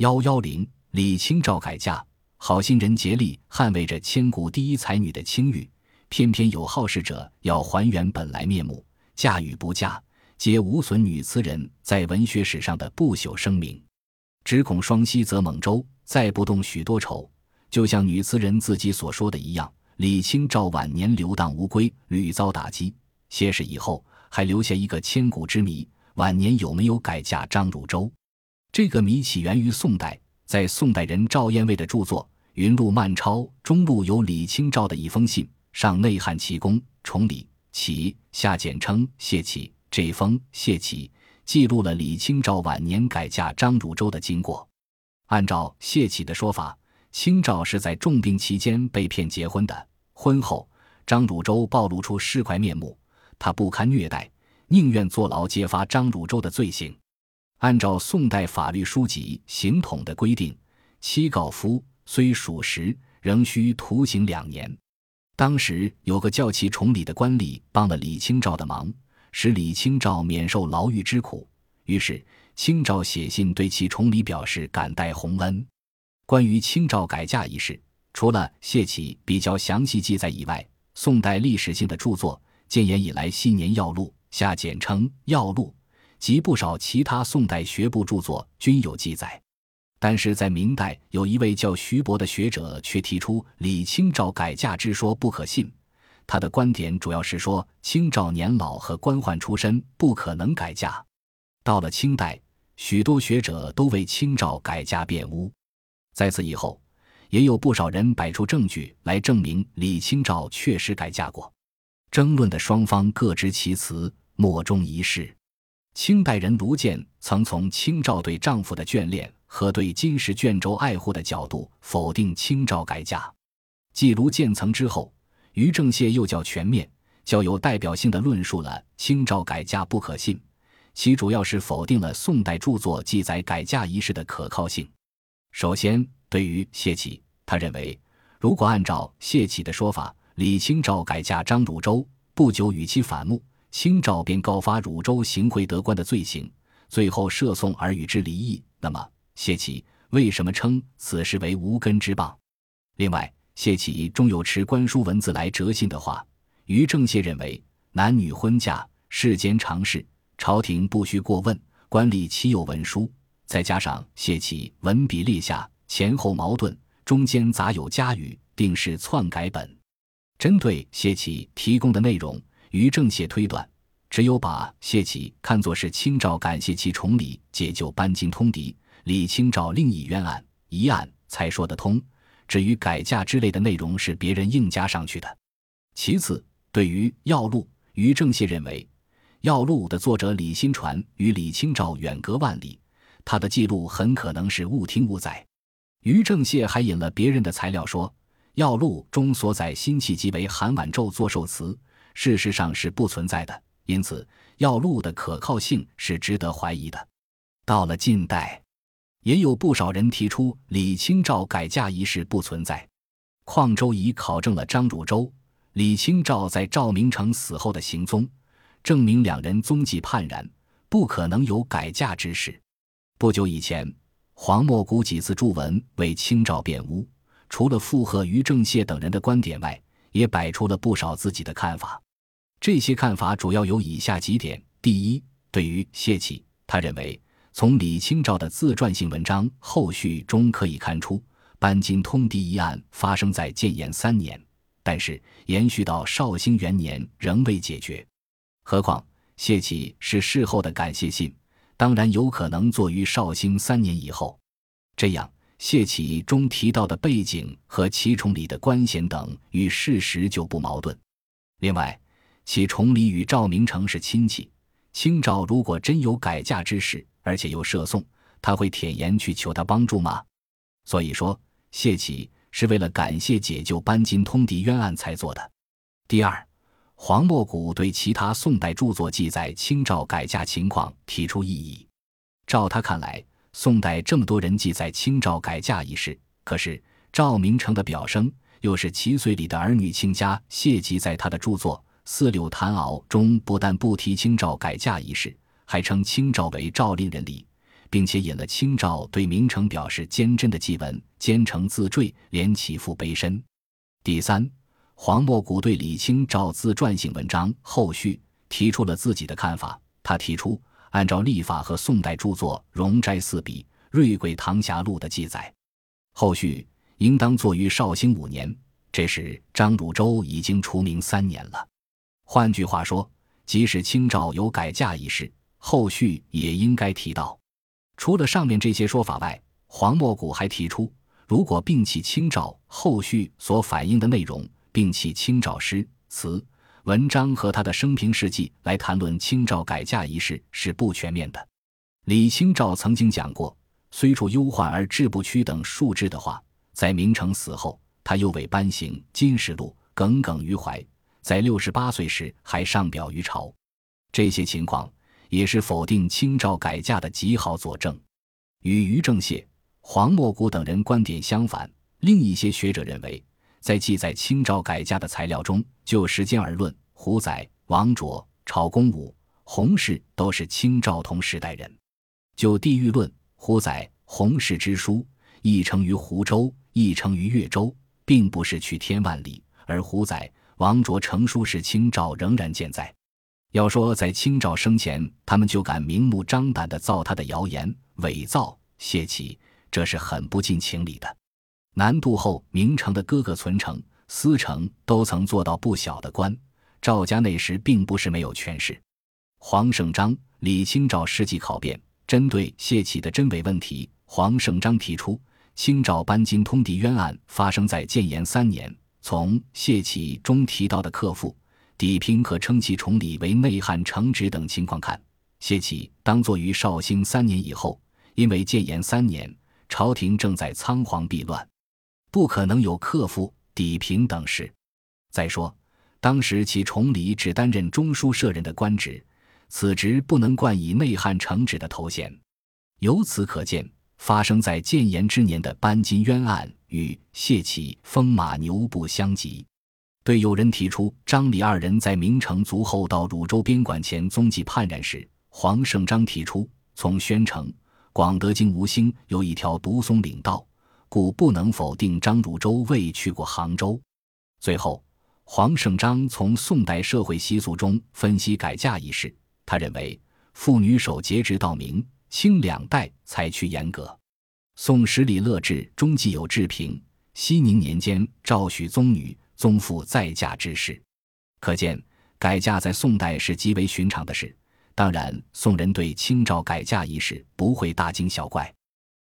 幺幺零，李清照改嫁，好心人竭力捍卫着千古第一才女的清誉，偏偏有好事者要还原本来面目，嫁与不嫁，皆无损女词人在文学史上的不朽声名。只恐双溪则猛舟，再不动许多愁。就像女词人自己所说的一样，李清照晚年流荡无归，屡遭打击。谢世以后，还留下一个千古之谜：晚年有没有改嫁张汝舟？这个谜起源于宋代，在宋代人赵彦卫的著作《云录漫抄》中录有李清照的一封信，上内汉齐公崇礼启，下简称谢启。这封谢启记录了李清照晚年改嫁张汝舟的经过。按照谢启的说法。清照是在重病期间被骗结婚的。婚后，张汝舟暴露出尸块面目，他不堪虐待，宁愿坐牢揭发张汝舟的罪行。按照宋代法律书籍《刑统》的规定，妻告夫虽属实，仍需徒刑两年。当时有个叫其崇礼的官吏帮了李清照的忙，使李清照免受牢狱之苦。于是，清照写信对其崇礼表示感戴洪恩。关于清照改嫁一事，除了谢启比较详细记载以外，宋代历史性的著作《建炎以来昔年要录》下简称《要录》，及不少其他宋代学部著作均有记载。但是在明代，有一位叫徐伯的学者却提出李清照改嫁之说不可信。他的观点主要是说，清照年老和官宦出身，不可能改嫁。到了清代，许多学者都为清照改嫁辩污。在此以后，也有不少人摆出证据来证明李清照确实改嫁过。争论的双方各执其词，莫衷一是。清代人卢建曾从清照对丈夫的眷恋和对金石卷轴爱护的角度否定清照改嫁。继卢建曾之后，于正燮又较全面、较有代表性的论述了清照改嫁不可信。其主要是否定了宋代著作记载改嫁一事的可靠性。首先，对于谢启，他认为，如果按照谢启的说法，李清照改嫁张汝舟，不久与其反目，清照便告发汝州行贿得官的罪行，最后涉讼而与之离异，那么谢启为什么称此事为无根之谤？另外，谢启终有持官书文字来折信的话，于正谢认为，男女婚嫁世间常事，朝廷不需过问，官吏岂有文书？再加上谢启文笔列下前后矛盾，中间杂有加语，定是篡改本。针对谢启提供的内容，于正燮推断，只有把谢启看作是清照感谢其崇礼，解救班金通敌，李清照另一冤案一案才说得通。至于改嫁之类的内容，是别人硬加上去的。其次，对于《要录》，于正燮认为，《要录》的作者李新传与李清照远隔万里。他的记录很可能是误听误载。于正燮还引了别人的材料说，《要录》中所载辛弃疾为韩婉胄作寿词，事实上是不存在的，因此《要录》的可靠性是值得怀疑的。到了近代，也有不少人提出李清照改嫁一事不存在。邝周仪考证了张汝舟、李清照在赵明诚死后的行踪，证明两人踪迹判然，不可能有改嫁之事。不久以前，黄莫谷几次著文为清照辩污，除了附和于正燮等人的观点外，也摆出了不少自己的看法。这些看法主要有以下几点：第一，对于谢启，他认为从李清照的自传性文章后续中可以看出，班金通敌一案发生在建炎三年，但是延续到绍兴元年仍未解决。何况谢启是事后的感谢信。当然有可能作于绍兴三年以后，这样谢启中提到的背景和其崇礼的官衔等与事实就不矛盾。另外，其崇礼与赵明诚是亲戚，清照如果真有改嫁之事，而且又涉讼，他会舔言去求他帮助吗？所以说，谢启是为了感谢解救班金通敌冤案才做的。第二。黄莫谷对其他宋代著作记载清照改嫁情况提出异议。照他看来，宋代这么多人记载清照改嫁一事，可是赵明诚的表生又是七岁里的儿女亲家谢吉在他的著作《四柳谈敖》中不但不提清照改嫁一事，还称清照为赵令人里，并且引了清照对明诚表示坚贞的祭文，坚诚自坠，连其父悲身。第三，黄莫谷对李清照自传性文章后续提出了自己的看法。他提出，按照历法和宋代著作《容斋四笔》《瑞贵堂匣录》的记载，后续应当作于绍兴五年，这时张汝舟已经除名三年了。换句话说，即使清照有改嫁一事，后续也应该提到。除了上面这些说法外，黄莫谷还提出，如果摒弃清照后续所反映的内容，摒弃清照诗词。文章和他的生平事迹来谈论清照改嫁一事是不全面的。李清照曾经讲过“虽处忧患而志不屈”等数枝的话，在明成死后，他又为颁行《金石录》，耿耿于怀，在六十八岁时还上表于朝。这些情况也是否定清照改嫁的极好佐证。与于正燮、黄莫谷等人观点相反，另一些学者认为。在记载清照改嫁的材料中，就时间而论，胡仔、王卓、朝公武、洪氏都是清照同时代人；就地域论，胡仔、洪氏之书亦成于湖州，亦成于越州，并不是去天万里；而胡仔、王卓成书时，清照仍然健在。要说在清照生前，他们就敢明目张胆地造他的谣言、伪造、泄气，这是很不近情理的。南渡后，明成的哥哥存成、思成都曾做到不小的官。赵家那时并不是没有权势。黄胜章、李清照事迹考辨，针对谢启的真伪问题，黄胜章提出，清照搬金通敌冤案发生在建炎三年。从谢启中提到的克父、抵平和称其崇礼为内汉承旨等情况看，谢启当作于绍兴三年以后，因为建炎三年朝廷正在仓皇避乱。不可能有克父、抵平等事。再说，当时其崇礼只担任中书舍人的官职，此职不能冠以内汉承旨的头衔。由此可见，发生在建炎之年的班金冤案与谢启风马牛不相及。对有人提出张李二人在明成卒后到汝州边管前踪迹判然时，黄胜章提出，从宣城、广德经吴兴有一条独松岭道。故不能否定张汝舟未去过杭州。最后，黄胜章从宋代社会习俗中分析改嫁一事，他认为妇女守节直到明清两代才趋严格。宋史李乐志中记有志平熙宁年间赵许宗女宗父再嫁之事，可见改嫁在宋代是极为寻常的事。当然，宋人对清照改嫁一事不会大惊小怪。